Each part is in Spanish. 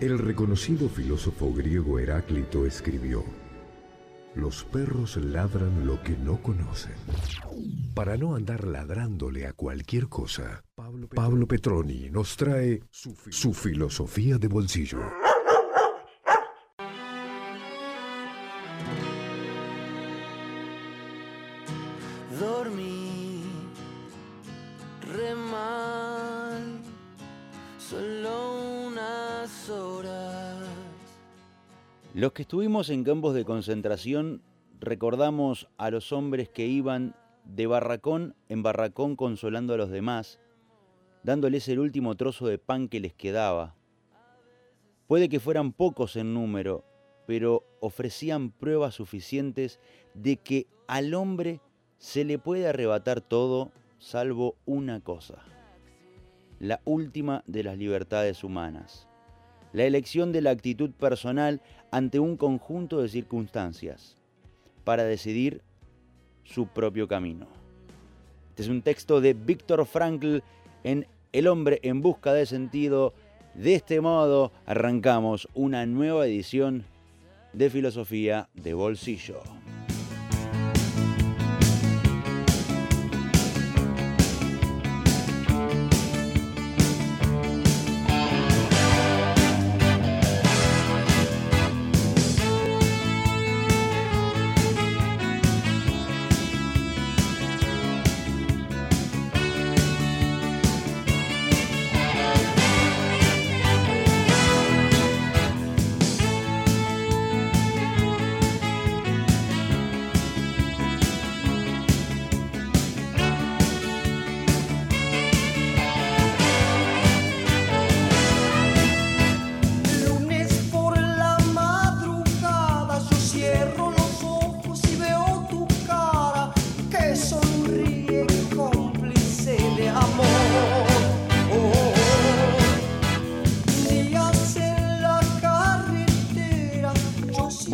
El reconocido filósofo griego Heráclito escribió, Los perros ladran lo que no conocen. Para no andar ladrándole a cualquier cosa, Pablo Petroni nos trae su filosofía de bolsillo. Que estuvimos en campos de concentración recordamos a los hombres que iban de barracón en barracón consolando a los demás, dándoles el último trozo de pan que les quedaba. Puede que fueran pocos en número, pero ofrecían pruebas suficientes de que al hombre se le puede arrebatar todo salvo una cosa, la última de las libertades humanas, la elección de la actitud personal ante un conjunto de circunstancias para decidir su propio camino. Este es un texto de Víctor Frankl en El hombre en busca de sentido. De este modo arrancamos una nueva edición de Filosofía de Bolsillo.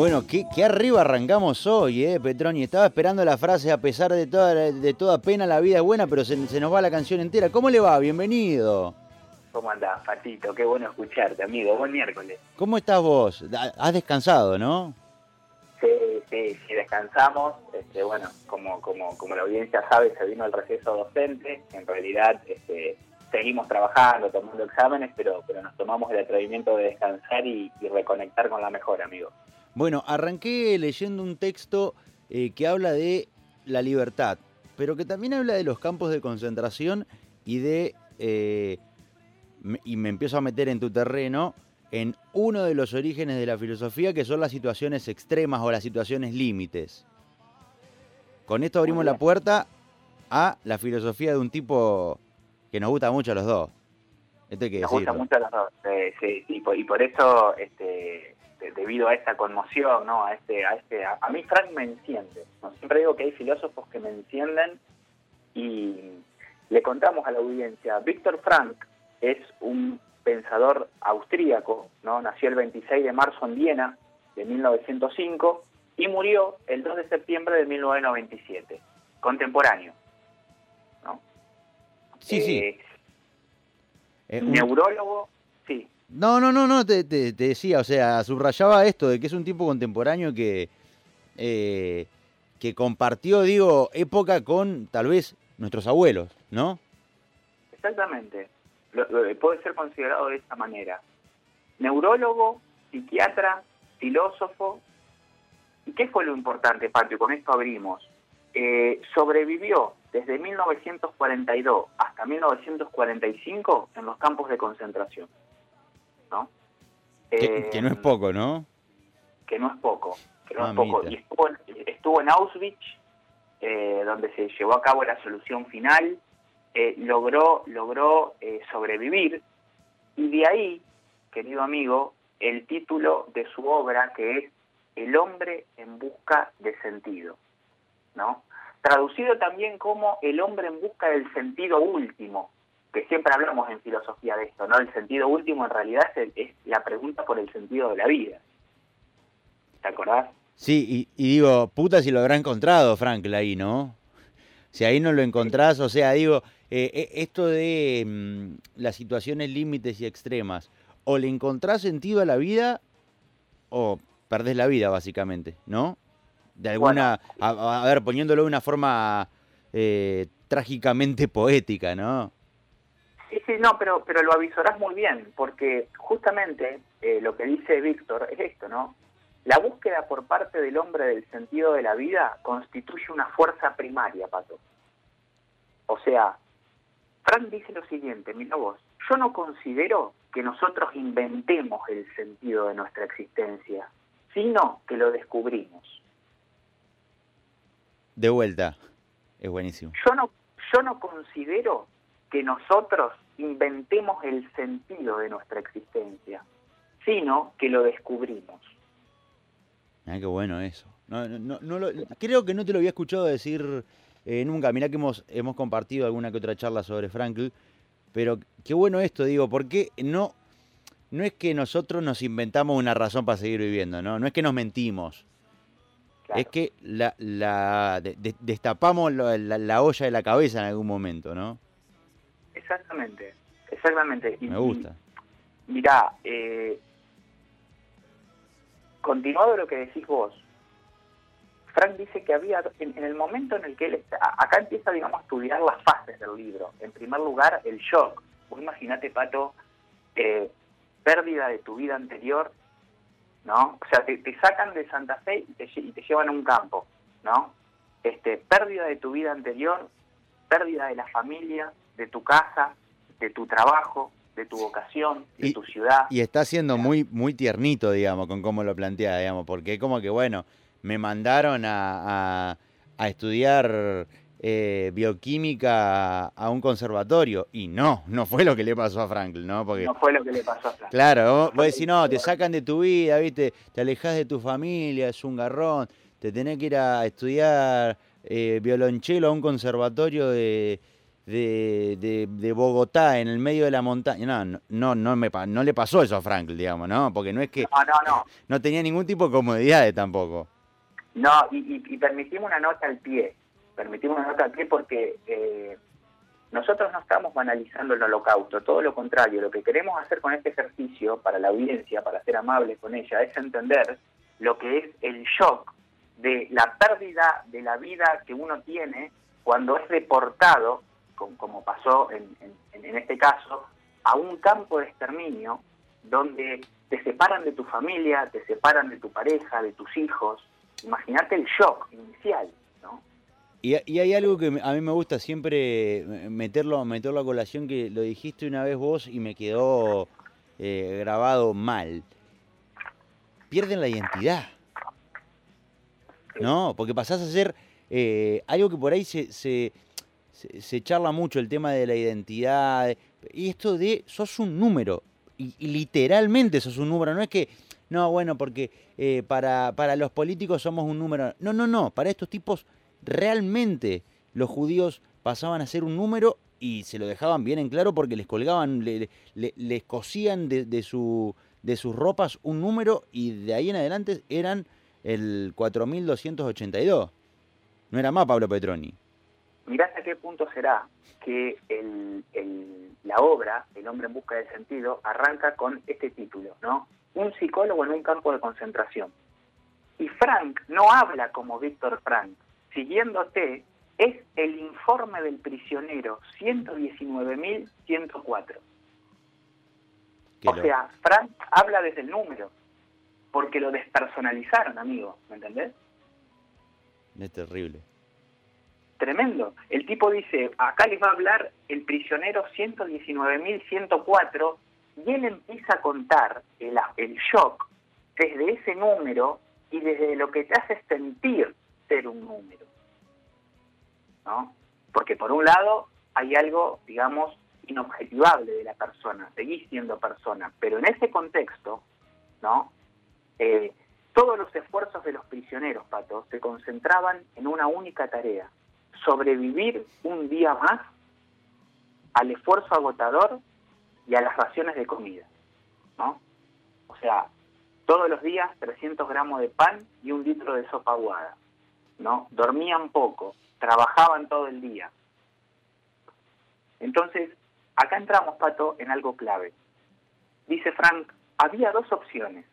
Bueno, qué, qué arriba arrancamos hoy, ¿eh, Petroni? Estaba esperando la frase, a pesar de toda, de toda pena la vida es buena, pero se, se nos va la canción entera. ¿Cómo le va? Bienvenido. ¿Cómo andás, Patito? Qué bueno escucharte, amigo. Buen miércoles. ¿Cómo estás vos? Ha- Has descansado, ¿no? Sí, sí, sí, descansamos. Este, bueno, como, como, como la audiencia sabe, se vino el receso docente. En realidad, este, seguimos trabajando, tomando exámenes, pero, pero nos tomamos el atrevimiento de descansar y, y reconectar con la mejor, amigo. Bueno, arranqué leyendo un texto eh, que habla de la libertad, pero que también habla de los campos de concentración y de... eh, y me empiezo a meter en tu terreno, en uno de los orígenes de la filosofía, que son las situaciones extremas o las situaciones límites. Con esto abrimos la puerta a la filosofía de un tipo que nos gusta mucho a los dos. Esto hay que Nos gusta mucho a los dos. eh, sí, y, por, y por eso, este, de- debido a esta conmoción, ¿no? A este, a este, a, a mí Frank me enciende. ¿no? Siempre digo que hay filósofos que me encienden y le contamos a la audiencia. Víctor Frank es un pensador austríaco, ¿no? Nació el 26 de marzo en Viena de 1905 y murió el 2 de septiembre de 1997, contemporáneo. ¿no? Sí, sí. Eh, Eh, un- Neurólogo, sí, No, no, no, no, te, decía, o sea, subrayaba esto de que es un tipo contemporáneo que, eh, que compartió, digo, época con tal vez nuestros abuelos, ¿no? exactamente. Puede ser considerado de esta manera. Neurólogo, psiquiatra, filósofo. ¿Y qué fue lo importante, Patio? Con esto abrimos. Eh, sobrevivió desde 1942 hasta 1945 en los campos de concentración. Que, Eh, que no es poco, ¿no? que no es poco, que no es poco. Y estuvo, en- estuvo en Auschwitz, eh, donde se llevó a cabo la solución final, eh, logró, logró eh, sobrevivir, y de ahí, querido amigo, el título de su obra, que es El hombre en busca de sentido, ¿no? Traducido también como El hombre en busca del sentido último, que siempre hablamos en filosofía de esto, ¿no? El sentido último en realidad es, la pregunta por el sentido de la vida. ¿Te acordás? Sí, y, y digo, puta si lo habrá encontrado Frankl ahí, ¿no? Si ahí no lo encontrás, o sea, digo, eh, eh, esto de mm, las situaciones límites y extremas, o le encontrás sentido a la vida o perdés la vida, básicamente, ¿no? De alguna, a, a ver, poniéndolo de una forma eh, trágicamente poética, ¿no? Sí, sí, no, pero, pero lo avisorás muy bien, porque justamente eh, lo que dice Víctor es esto, ¿no? La búsqueda por parte del hombre del sentido de la vida constituye una fuerza primaria, Pato. O sea, Frank dice lo siguiente, mira vos, yo no considero que nosotros inventemos el sentido de nuestra existencia, sino que lo descubrimos. De vuelta, es buenísimo. Yo no, yo no considero que nosotros inventemos el sentido de nuestra existencia, sino que lo descubrimos. Ah, qué bueno eso. No, no, no, no lo- creo que no te lo había escuchado decir eh, nunca. Mirá que hemos, hemos compartido alguna que otra charla sobre Frankl, pero qué bueno esto, digo, porque no, no es que nosotros nos inventamos una razón para seguir viviendo, ¿no? No es que nos mentimos. Claro. Es que la, la de- de- destapamos la, la- la olla de la cabeza en algún momento, ¿no? Exactamente, exactamente. Y- Me gusta. mirá, eh, continuado lo que decís vos, Frank dice que había, en, en el momento en el que él está, acá empieza, digamos, a estudiar las fases del libro. En primer lugar, el shock. Vos imaginate, Pato, eh, pérdida de tu vida anterior, ¿no? O sea, te, te sacan de Santa Fe y te, y te llevan a un campo, ¿no? Este, pérdida de tu vida anterior, pérdida de la familia, de tu casa, de tu trabajo, de tu vocación, de Y- tu ciudad. Y está siendo muy, muy tiernito, digamos, con cómo lo plantea, digamos, porque como que, bueno, me mandaron a, a- a estudiar eh, bioquímica a un conservatorio. Y no, no fue lo que le pasó a Frankl, ¿no? Porque, no fue lo que le pasó a Frank. claro, vos, vos decís, no, te sacan de tu vida, ¿viste? Te alejas de tu familia, es un garrón, te tenés que ir a estudiar eh, violonchelo a un conservatorio de, de, de- de Bogotá, en el medio de la montaña. No, no, no, me, no le pasó eso a Frankl, digamos, ¿no? Porque no es que No, no, no. no tenía ningún tipo de comodidades tampoco. No, y, y, y permitimos una nota al pie. Permitimos una nota al pie porque eh, nosotros no estamos banalizando el holocausto, todo lo contrario. Lo que queremos hacer con este ejercicio, para la audiencia, para ser amables con ella, es entender lo que es el shock de la pérdida de la vida que uno tiene cuando es deportado, com- como pasó en, en- en este caso, a un campo de exterminio donde te separan de tu familia, te separan de tu pareja, de tus hijos. Imagínate el shock inicial, ¿no? Y, y hay algo que a mí me gusta siempre meterlo, meterlo a colación, que lo dijiste una vez vos y me quedó eh, grabado mal. Pierden la identidad. ¿No? Porque pasás a ser eh, algo que por ahí se, se, se- charla mucho, el tema de la identidad. Y esto de sos un número. Y, y literalmente sos un número. No es que, no, bueno, porque eh, para, para los políticos somos un número. No, no, no. Para estos tipos realmente los judíos pasaban a ser un número y se lo dejaban bien en claro porque les colgaban, le- le- les cosían de, de su, de sus ropas un número y de ahí en adelante eran el 4282. No era más Pablo Petroni. Mirá hasta qué punto será que el- el- la obra, El hombre en busca del sentido, arranca con este título, ¿no? Un psicólogo en un campo de concentración. Y Frank no habla como Víctor Frank. Siguiéndote, es el informe del prisionero 119.104. Que O lo- sea, Frank habla desde el número, porque lo despersonalizaron, amigo, ¿me entendés? es terrible. Tremendo. El tipo dice, acá les va a hablar el prisionero 119.104 y él empieza a contar el, el shock desde ese número y desde lo que te hace sentir ser un número. ¿No? Porque por un lado hay algo, digamos, inobjetivable de la persona, seguís siendo persona, pero en ese contexto, ¿no? Eh, todos los esfuerzos de los prisioneros, Pato, se concentraban en una única tarea, sobrevivir un día más al esfuerzo agotador y a las raciones de comida, ¿no? O sea, todos los días 300 gramos de pan y un litro de sopa aguada, ¿no? Dormían poco, trabajaban todo el día. Entonces, acá entramos, Pato, en algo clave. dice Frank, había dos opciones.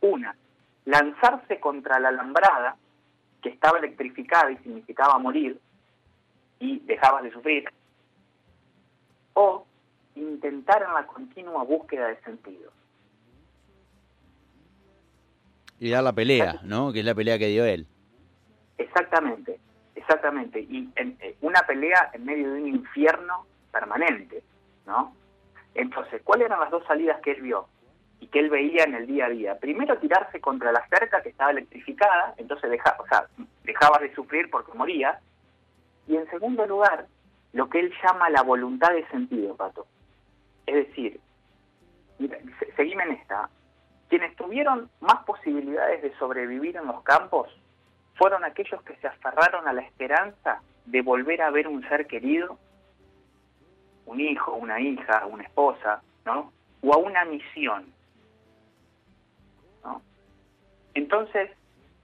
Una, lanzarse contra la alambrada, que estaba electrificada y significaba morir, y dejabas de sufrir, o intentar en la continua búsqueda de sentido. Y dar la pelea, ¿no? Que es la pelea que dio él. Exactamente, exactamente. Y en, eh, una pelea en medio de un infierno permanente, ¿no? Entonces, ¿cuáles eran las dos salidas que él vio que él veía en el día a día? Primero, tirarse contra la cerca que estaba electrificada, entonces deja, dejabas de sufrir porque moría. Y en segundo lugar, lo que él llama la voluntad de sentido, Pato. Es decir, mira, se- seguime en esta, quienes tuvieron más posibilidades de sobrevivir en los campos fueron aquellos que se aferraron a la esperanza de volver a ver un ser querido, un hijo, una hija, una esposa, ¿no? O a una misión, Entonces,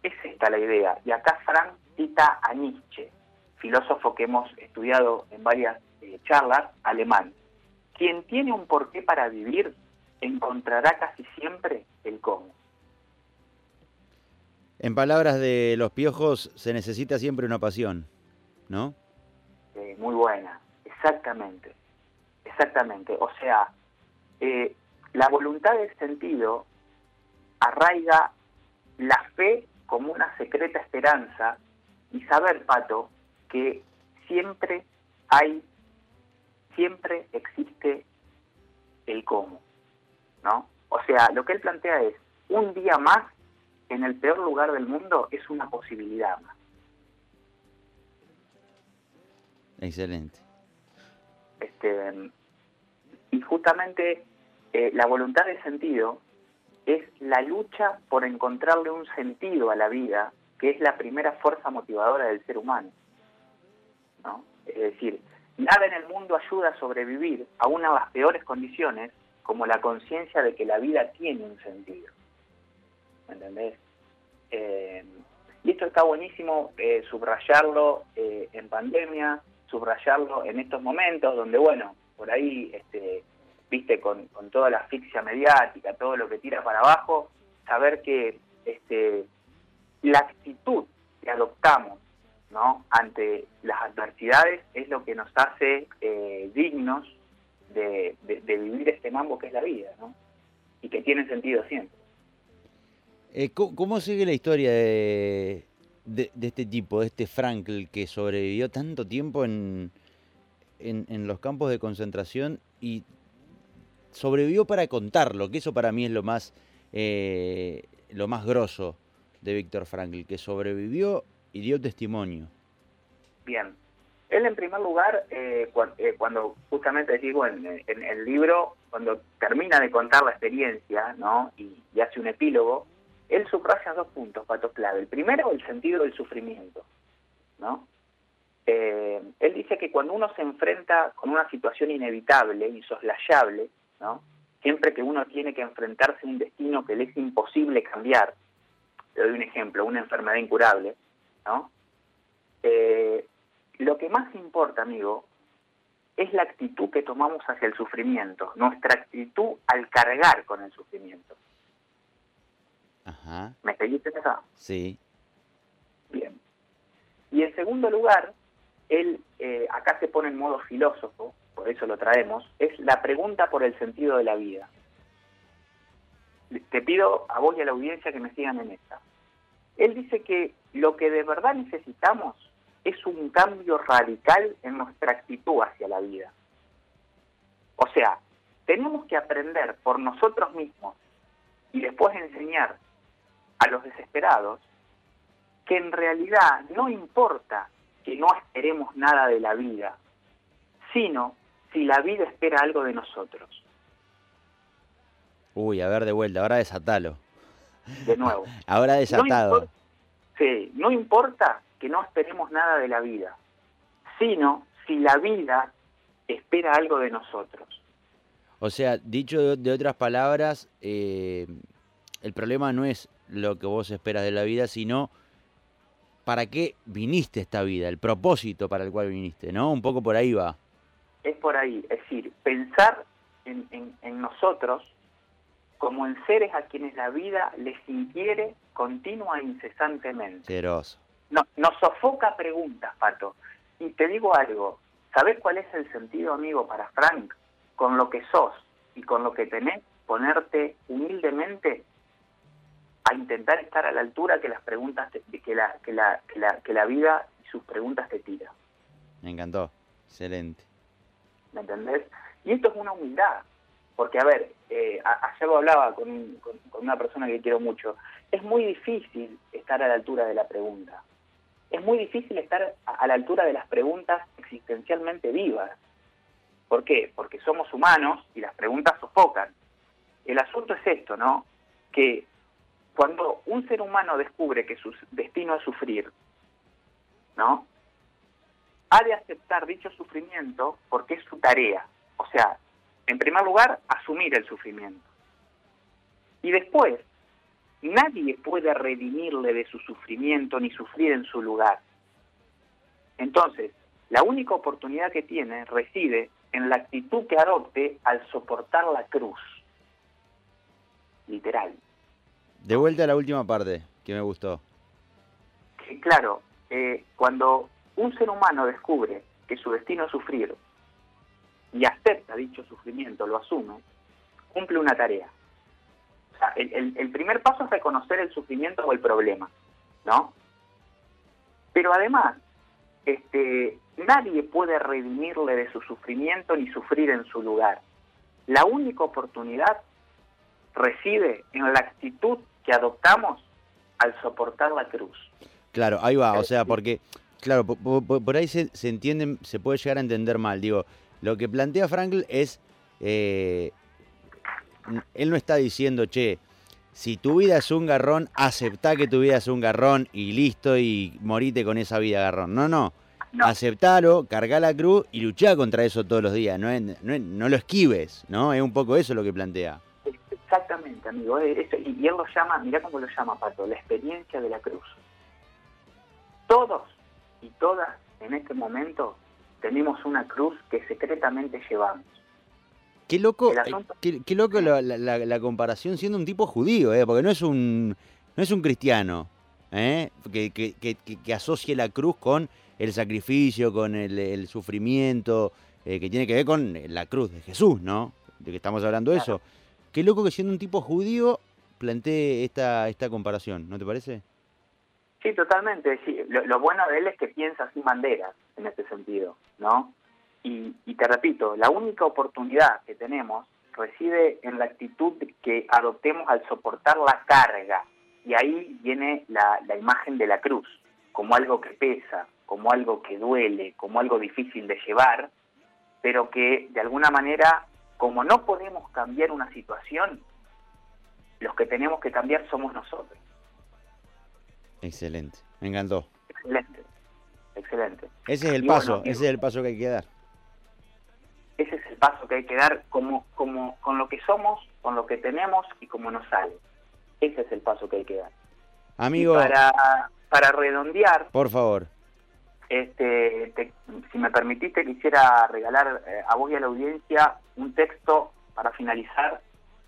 es esta la idea. Y acá Frank cita a Nietzsche, filósofo que hemos estudiado en varias eh, charlas, alemán. Quien tiene un porqué para vivir encontrará casi siempre el cómo. En palabras de los piojos, se necesita siempre una pasión, ¿no? Eh, muy buena, exactamente, exactamente. O sea, eh, la voluntad del sentido arraiga la fe como una secreta esperanza y saber, Pato, que siempre hay, siempre existe el cómo, ¿no? O sea, lo que él plantea es, un día más en el peor lugar del mundo es una posibilidad más. Excelente. Este, y justamente eh, la voluntad de sentido es la lucha por encontrarle un sentido a la vida, que es la primera fuerza motivadora del ser humano. ¿no? Es decir, nada en el mundo ayuda a sobrevivir aún a las peores condiciones como la conciencia de que la vida tiene un sentido. ¿Me entendés? Eh, y esto está buenísimo eh, subrayarlo eh, en pandemia, subrayarlo en estos momentos donde, bueno, por ahí, este, viste, con, con toda la asfixia mediática, todo lo que tira para abajo, saber que este, la actitud que adoptamos ¿no? ante las adversidades es lo que nos hace eh, dignos de, de- vivir este mambo que es la vida, ¿no? Y que tiene sentido siempre. Eh, ¿cómo, sigue la historia de, de, de este tipo, de este Frankl, que sobrevivió tanto tiempo en, en, en los campos de concentración y sobrevivió para contarlo? Que eso para mí es lo más, eh, lo más grosso de Víctor Frankl, que sobrevivió y dio testimonio. Bien. Él, en primer lugar, eh, eh, cuando justamente digo en, el libro, cuando termina de contar la experiencia ¿no? y, y hace un epílogo, él subraya dos puntos, patos clave. El primero, el sentido del sufrimiento. ¿no? Eh, él dice que cuando uno se enfrenta con una situación inevitable, insoslayable, ¿no? siempre que uno tiene que enfrentarse a un destino que le es imposible cambiar, le doy un ejemplo, una enfermedad incurable, ¿no? Eh, lo que más importa, amigo, es la actitud que tomamos hacia el sufrimiento, nuestra actitud al cargar con el sufrimiento. Ajá, ¿Me seguiste esa? sí. Bien. Y en segundo lugar, él eh, acá se pone en modo filósofo, por eso lo traemos, es la pregunta por el sentido de la vida. Te pido a vos y a la audiencia que me sigan en esta. Él dice que lo que de verdad necesitamos es un cambio radical en nuestra actitud hacia la vida. O sea, tenemos que aprender por nosotros mismos y después enseñar a los desesperados que en realidad no importa que no esperemos nada de la vida, sino si la vida espera algo de nosotros. Uy, a ver de vuelta, ahora desatalo. De nuevo. Ahora No desatado. importa, sí, no importa que no esperemos nada de la vida, sino si la vida espera algo de nosotros. O sea, dicho de, de otras palabras, eh, el problema no es lo que vos esperas de la vida, sino para qué viniste esta vida, el propósito para el cual viniste, ¿no? Un poco por ahí va. Es por ahí, es decir, pensar en, en- en nosotros como en seres a quienes la vida les inquiere continua e incesantemente. No, nos sofoca preguntas, Pato. Y te digo algo, ¿sabés cuál es el sentido, amigo, para Frank? Con lo que sos y con lo que tenés, ponerte humildemente a intentar estar a la altura que las preguntas te- que la, que la, que la, que la vida y sus preguntas te tira. Me encantó. Excelente. ¿Me entendés? Y esto es una humildad, porque a ver, eh, ayer lo hablaba con una persona que quiero mucho, es muy difícil estar a la altura de la pregunta, es muy difícil estar a, a la altura de las preguntas existencialmente vivas. ¿Por qué? Porque somos humanos y las preguntas sofocan. El asunto es esto, ¿no? Que cuando un ser humano descubre que su destino es sufrir, ¿no? Ha de aceptar dicho sufrimiento porque es su tarea. O sea, en primer lugar, asumir el sufrimiento. Y después, nadie puede redimirle de su sufrimiento ni sufrir en su lugar. Entonces, la única oportunidad que tiene reside en la actitud que adopte al soportar la cruz. Literal. De vuelta a la última parte, que me gustó. que, claro, eh, cuando un ser humano descubre que su destino es sufrir y acepta dicho sufrimiento, lo asume, cumple una tarea. O sea, el, el- el primer paso es reconocer el sufrimiento o el problema, ¿no? Pero además, este, nadie puede redimirle de su sufrimiento ni sufrir en su lugar. La única oportunidad reside en la actitud que adoptamos al soportar la cruz. Claro, ahí va, o Eh, sea, sí. porque, claro, po- po- po- por, ahí se, se entiende, se puede llegar a entender mal. Digo, lo que plantea Frankl es, eh, él no está diciendo, che, si tu vida es un garrón, aceptá que tu vida es un garrón y listo y morite con esa vida garrón. No, no, No. aceptalo, cargá la cruz y luchá contra eso todos los días, no, es- no, es- no lo esquives, ¿no? Es un poco eso lo que plantea. Exactamente, amigo. eso- y, y él lo llama, mirá cómo lo llama Pato, la experiencia de la cruz. Todos y todas en este momento tenemos una cruz que secretamente llevamos. Qué loco, eh, asunto- qué, qué loco la, la- la- la comparación siendo un tipo judío, ¿eh? porque no es un, no es un cristiano ¿eh? que, que- que- que- asocie la cruz con el sacrificio, con el, el sufrimiento, eh, que tiene que ver con la cruz de Jesús, ¿no? De que estamos hablando Claro. eso. Qué loco que siendo un tipo judío plantee esta, esta comparación, ¿no te parece? Sí, totalmente. Lo, bueno de él es que piensa sin banderas en este sentido, ¿no? Y, te repito, la única oportunidad que tenemos reside en la actitud que adoptemos al soportar la carga. Y ahí viene la imagen de la cruz, como algo que pesa, como algo que duele, como algo difícil de llevar, pero que de alguna manera, como no podemos cambiar una situación, los que tenemos que cambiar somos nosotros. Excelente, me encantó. Excelente, excelente. Ese es el Y paso, ese es el paso que hay que dar. Ese es el paso que hay que dar como, como, con lo que somos, con lo que tenemos y como nos sale. Ese es el paso que hay que dar. Amigo, Y para, para redondear, por favor. este, te- si me permitiste, quisiera regalar eh, a vos y a la audiencia un texto para finalizar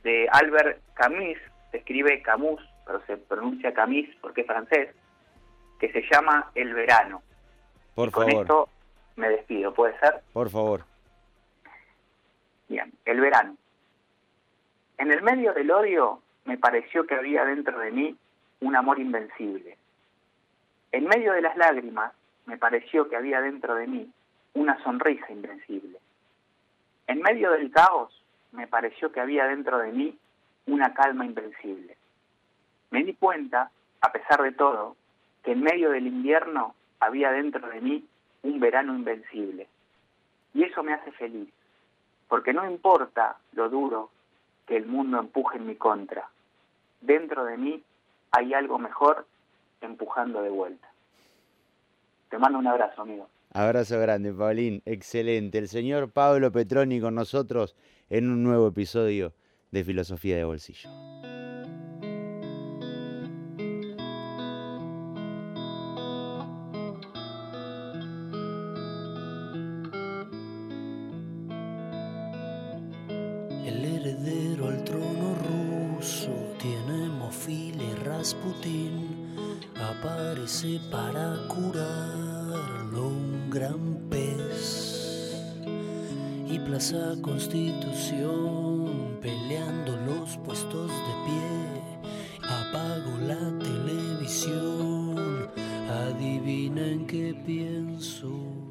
de Albert Camus, se escribe Camus, pero se pronuncia Camus porque es francés, que se llama El verano. Por Y con favor, esto me despido, ¿puede ser? por favor. Bien, el verano. En el medio del odio me pareció que había dentro de mí un amor invencible. En medio de las lágrimas me pareció que había dentro de mí una sonrisa invencible. En medio del caos me pareció que había dentro de mí una calma invencible. Me di cuenta, a pesar de todo, que en medio del invierno había dentro de mí un verano invencible. Y eso me hace feliz porque no importa lo duro que el mundo empuje en mi contra, dentro de mí hay algo mejor empujando de vuelta. Te mando un abrazo, amigo. Abrazo grande, Paulín. Excelente. El señor Pablo Petroni con nosotros en un nuevo episodio de Filosofía de Bolsillo. y Plaza Constitución peleando los puestos de pie. Apago la televisión, adivinen qué pienso.